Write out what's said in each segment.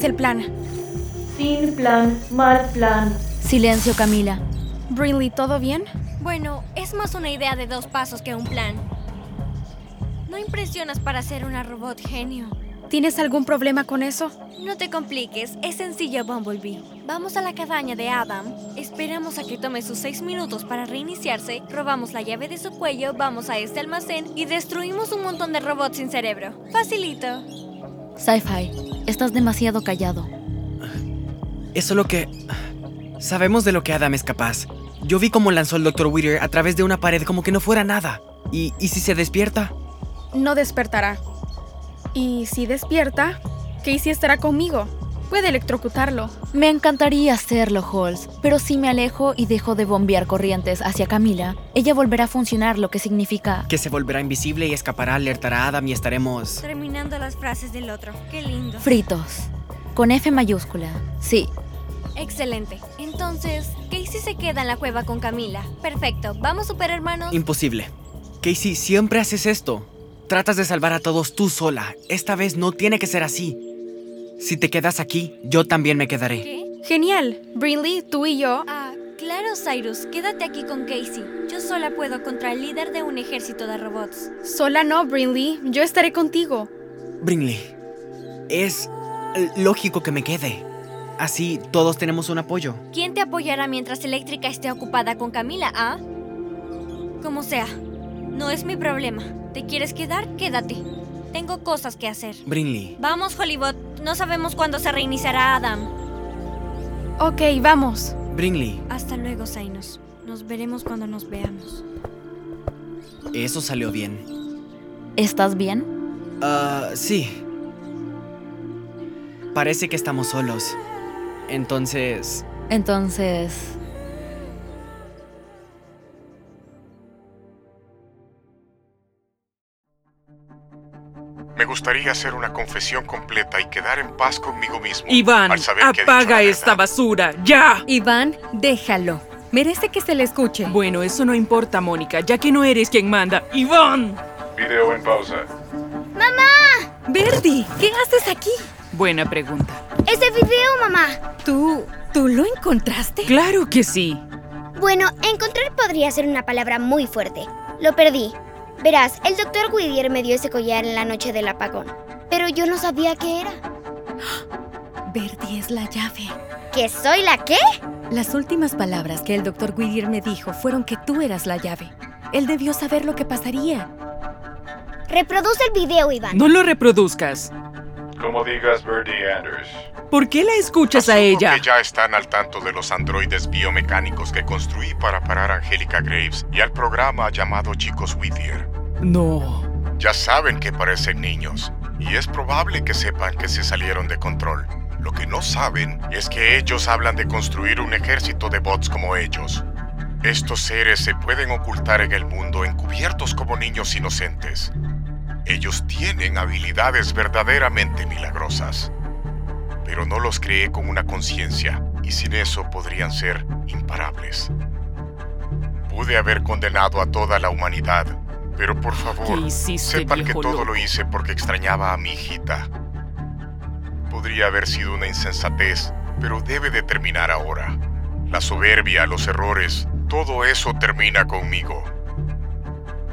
Entonces, ¿qué les parece el plan? Sin plan, mal plan. Silencio, Camila. Brinley, ¿todo bien? Bueno, es más una idea de dos pasos que un plan. No impresionas para ser una robot genio. ¿Tienes algún problema con eso? No te compliques, es sencillo, Bumblebee. Vamos a la cabaña de Adam, esperamos a que tome sus seis minutos para reiniciarse, robamos la llave de su cuello, vamos a este almacén y destruimos un montón de robots sin cerebro. Facilito. Sci-Fi, estás demasiado callado. Es solo que... Sabemos de lo que Adam es capaz. Yo vi cómo lanzó el Dr. Whittier a través de una pared como que no fuera nada. ¿Y, y si se despierta? No despertará. Y si despierta, Casey estará conmigo. Puede electrocutarlo. Me encantaría hacerlo, Halls, pero si me alejo y dejo de bombear corrientes hacia Camila, ella volverá a funcionar, lo que significa... Que se volverá invisible y escapará, alertará a Adam y estaremos... Terminando las frases del otro. Qué lindo. Fritos. Con F mayúscula. Sí. Excelente. Entonces, Casey se queda en la cueva con Camila. Perfecto. ¿Vamos, superhermanos? Imposible. Casey, siempre haces esto. Tratas de salvar a todos tú sola. Esta vez no tiene que ser así. Si te quedas aquí, yo también me quedaré. ¿Qué? Genial. Brinley, tú y yo. Ah, claro, Cyrus. Quédate aquí con Casey. Yo sola puedo contra el líder de un ejército de robots. Sola no, Brinley. Yo estaré contigo. Brinley, es lógico que me quede. Así todos tenemos un apoyo. ¿Quién te apoyará mientras Eléctrica esté ocupada con Camila, ah? Como sea. No es mi problema. ¿Te quieres quedar? Quédate. Tengo cosas que hacer. Brinley, Vamos, Hollywood. No sabemos cuándo se reiniciará Adam. Ok, vamos. Brinley, Hasta luego, Zainos. Nos veremos cuando nos veamos. eso salió bien. ¿Estás bien? Ah, sí. Parece que estamos solos. Entonces, Entonces... Me gustaría hacer una confesión completa y quedar en paz conmigo mismo. Iván, al saber apaga esta basura, ya. Iván, déjalo. Merece que se le escuche. Bueno, eso no importa, Mónica, ya que no eres quien manda. Iván. Video en pausa. Verdi, ¿qué haces aquí? Buena pregunta. ¡Ese video, mamá! ¿Tú, tú lo encontraste? Claro que sí. Bueno, encontrar podría ser una palabra muy fuerte. Lo perdí. Verás, el doctor Whittier me dio ese collar en la noche del apagón. Pero yo no sabía qué era. Verdi es la llave. ¿Que soy la qué? Las últimas palabras que el doctor Whittier me dijo fueron que tú eras la llave. Él debió saber lo que pasaría. Reproduce el video, Iván. No lo reproduzcas. Como digas, Birdie Anders. ¿Por qué la escuchas a ella? Que ya están al tanto de los androides biomecánicos que construí para parar a Angélica Graves y al programa llamado Chicos Whittier. No. Ya saben que parecen niños y es probable que sepan que se salieron de control. Lo que no saben es que ellos hablan de construir un ejército de bots como ellos. Estos seres se pueden ocultar en el mundo encubiertos como niños inocentes. Ellos tienen habilidades verdaderamente milagrosas. Pero no los creé con una conciencia y sin eso podrían ser imparables. Pude haber condenado a toda la humanidad, pero por favor, sepan que todo lo hice porque extrañaba a mi hijita. Podría haber sido una insensatez, pero debe de terminar ahora. La soberbia, los errores, todo eso termina conmigo.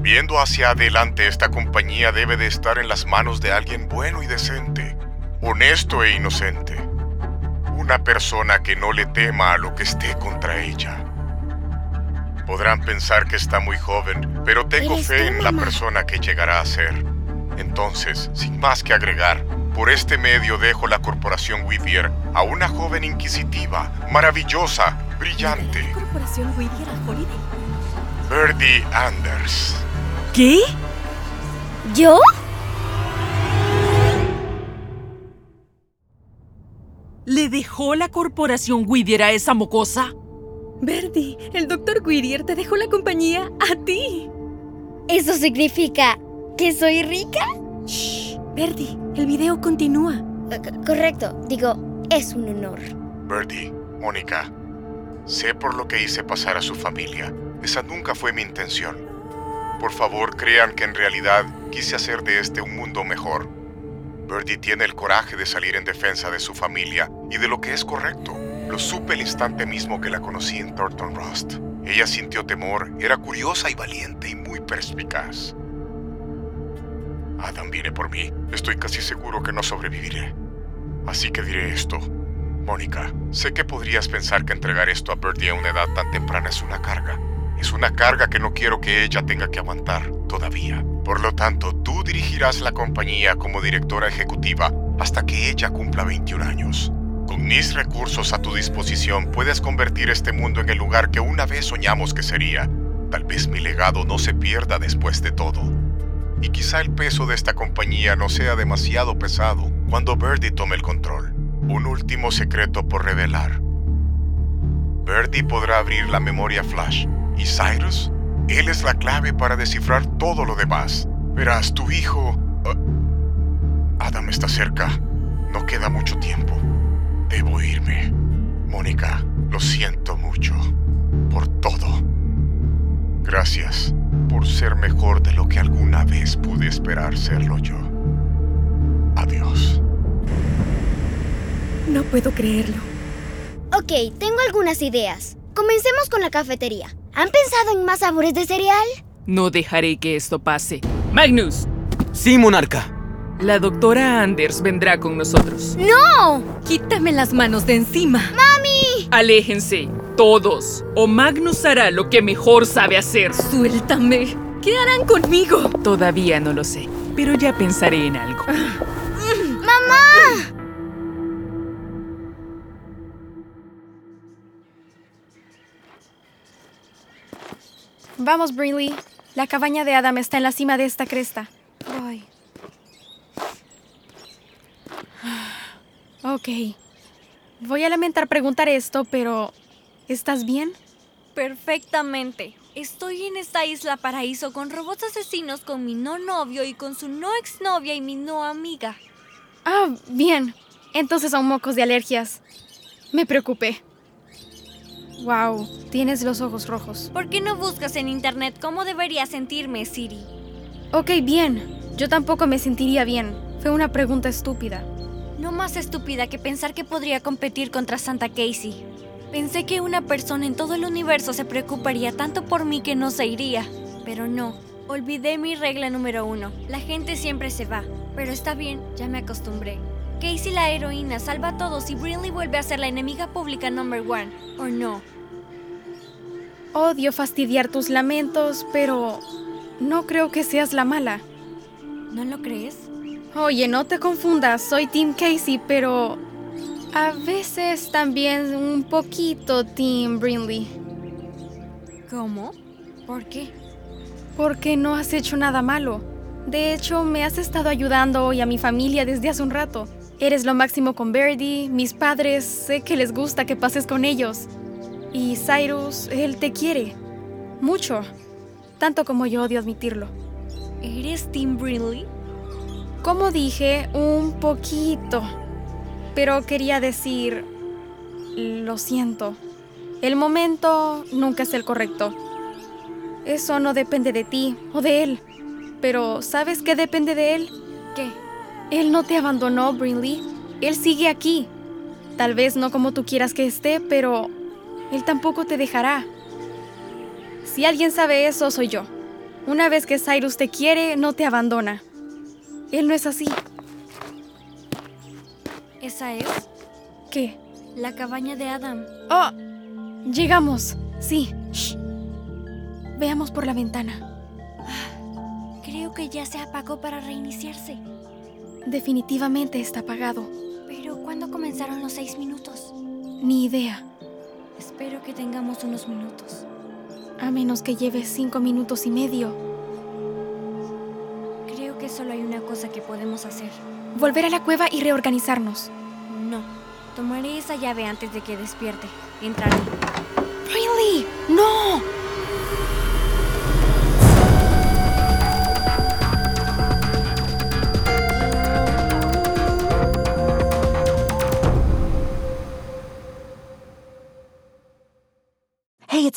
Viendo hacia adelante, esta compañía debe de estar en las manos de alguien bueno y decente, honesto e inocente. Una persona que no le tema a lo que esté contra ella. Podrán pensar que está muy joven, pero tengo fe en la persona que llegará a ser. Entonces, sin más que agregar, por este medio dejo la corporación Whittier a una joven inquisitiva, maravillosa, brillante. corporación Whittier Holiday? Birdie Anders. ¿Qué? ¿Yo? ¿Le dejó la corporación Whittier a esa mocosa? Verdi, el doctor Whittier te dejó la compañía a ti. ¿Eso significa que soy rica? Shh, Verdi, el video continúa. C correcto, digo, es un honor. Birdie, Mónica, sé por lo que hice pasar a su familia. Esa nunca fue mi intención. Por favor, crean que en realidad quise hacer de este un mundo mejor. Birdie tiene el coraje de salir en defensa de su familia y de lo que es correcto. Lo supe el instante mismo que la conocí en Thornton Rust. Ella sintió temor, era curiosa y valiente y muy perspicaz. Adam viene por mí. Estoy casi seguro que no sobreviviré. Así que diré esto. Mónica, sé que podrías pensar que entregar esto a Birdie a una edad tan temprana es una carga. Es una carga que no quiero que ella tenga que aguantar todavía. Por lo tanto, tú dirigirás la compañía como directora ejecutiva hasta que ella cumpla 21 años. Con mis recursos a tu disposición puedes convertir este mundo en el lugar que una vez soñamos que sería. Tal vez mi legado no se pierda después de todo. Y quizá el peso de esta compañía no sea demasiado pesado cuando Birdie tome el control. Un último secreto por revelar. Birdie podrá abrir la memoria flash. ¿Y Cyrus? Él es la clave para descifrar todo lo demás. Verás, tu hijo... Uh, Adam está cerca. No queda mucho tiempo. Debo irme. Mónica, lo siento mucho. Por todo. Gracias por ser mejor de lo que alguna vez pude esperar serlo yo. Adiós. No puedo creerlo. Ok, tengo algunas ideas. Comencemos con la cafetería. ¿Han pensado en más sabores de cereal? No dejaré que esto pase. Magnus. Sí, monarca. La doctora Anders vendrá con nosotros. ¡No! Quítame las manos de encima. ¡Mami! Aléjense, todos, o Magnus hará lo que mejor sabe hacer. Suéltame. ¿Qué harán conmigo? Todavía no lo sé, pero ya pensaré en algo. Vamos, Brinley. La cabaña de Adam está en la cima de esta cresta. Ay. Ok. Voy a lamentar preguntar esto, pero ¿estás bien? Perfectamente. Estoy en esta isla paraíso con robots asesinos, con mi no novio y con su no exnovia y mi no amiga. Ah, bien. Entonces son mocos de alergias. Me preocupé. Wow, tienes los ojos rojos. ¿Por qué no buscas en internet cómo debería sentirme, Siri? Ok, bien. Yo tampoco me sentiría bien. Fue una pregunta estúpida. No más estúpida que pensar que podría competir contra Santa Casey. Pensé que una persona en todo el universo se preocuparía tanto por mí que no se iría. Pero no. Olvidé mi regla número uno. La gente siempre se va. Pero está bien, ya me acostumbré. Casey la heroína salva a todos y Brinley vuelve a ser la enemiga pública number one. ¿O no? Odio fastidiar tus lamentos, pero no creo que seas la mala. ¿No lo crees? Oye, no te confundas, soy Team Casey, pero a veces también un poquito Team Brinley. ¿Cómo? ¿Por qué? Porque no has hecho nada malo. De hecho, me has estado ayudando hoy a mi familia desde hace un rato. Eres lo máximo con Verdi, mis padres, sé que les gusta que pases con ellos. Y Cyrus, él te quiere. Mucho. Tanto como yo odio admitirlo. ¿Eres Tim Brinley? Como dije, un poquito. Pero quería decir... Lo siento. El momento nunca es el correcto. Eso no depende de ti o de él. Pero ¿sabes qué depende de él? ¿Qué? Él no te abandonó, Brinley. Él sigue aquí. Tal vez no como tú quieras que esté, pero él tampoco te dejará. Si alguien sabe eso, soy yo. Una vez que Cyrus te quiere, no te abandona. Él no es así. ¿Esa es? ¿Qué? La cabaña de Adam. ¡Oh! Llegamos. Sí. Shh. Veamos por la ventana. Creo que ya se apagó para reiniciarse. Definitivamente está apagado. Pero ¿cuándo comenzaron los seis minutos? Ni idea. Espero que tengamos unos minutos. A menos que lleves cinco minutos y medio. Creo que solo hay una cosa que podemos hacer. Volver a la cueva y reorganizarnos. No. Tomaré esa llave antes de que despierte. Entraré. ¡Riley! ¡No!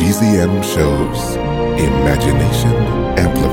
GZM shows Imagination Amplified.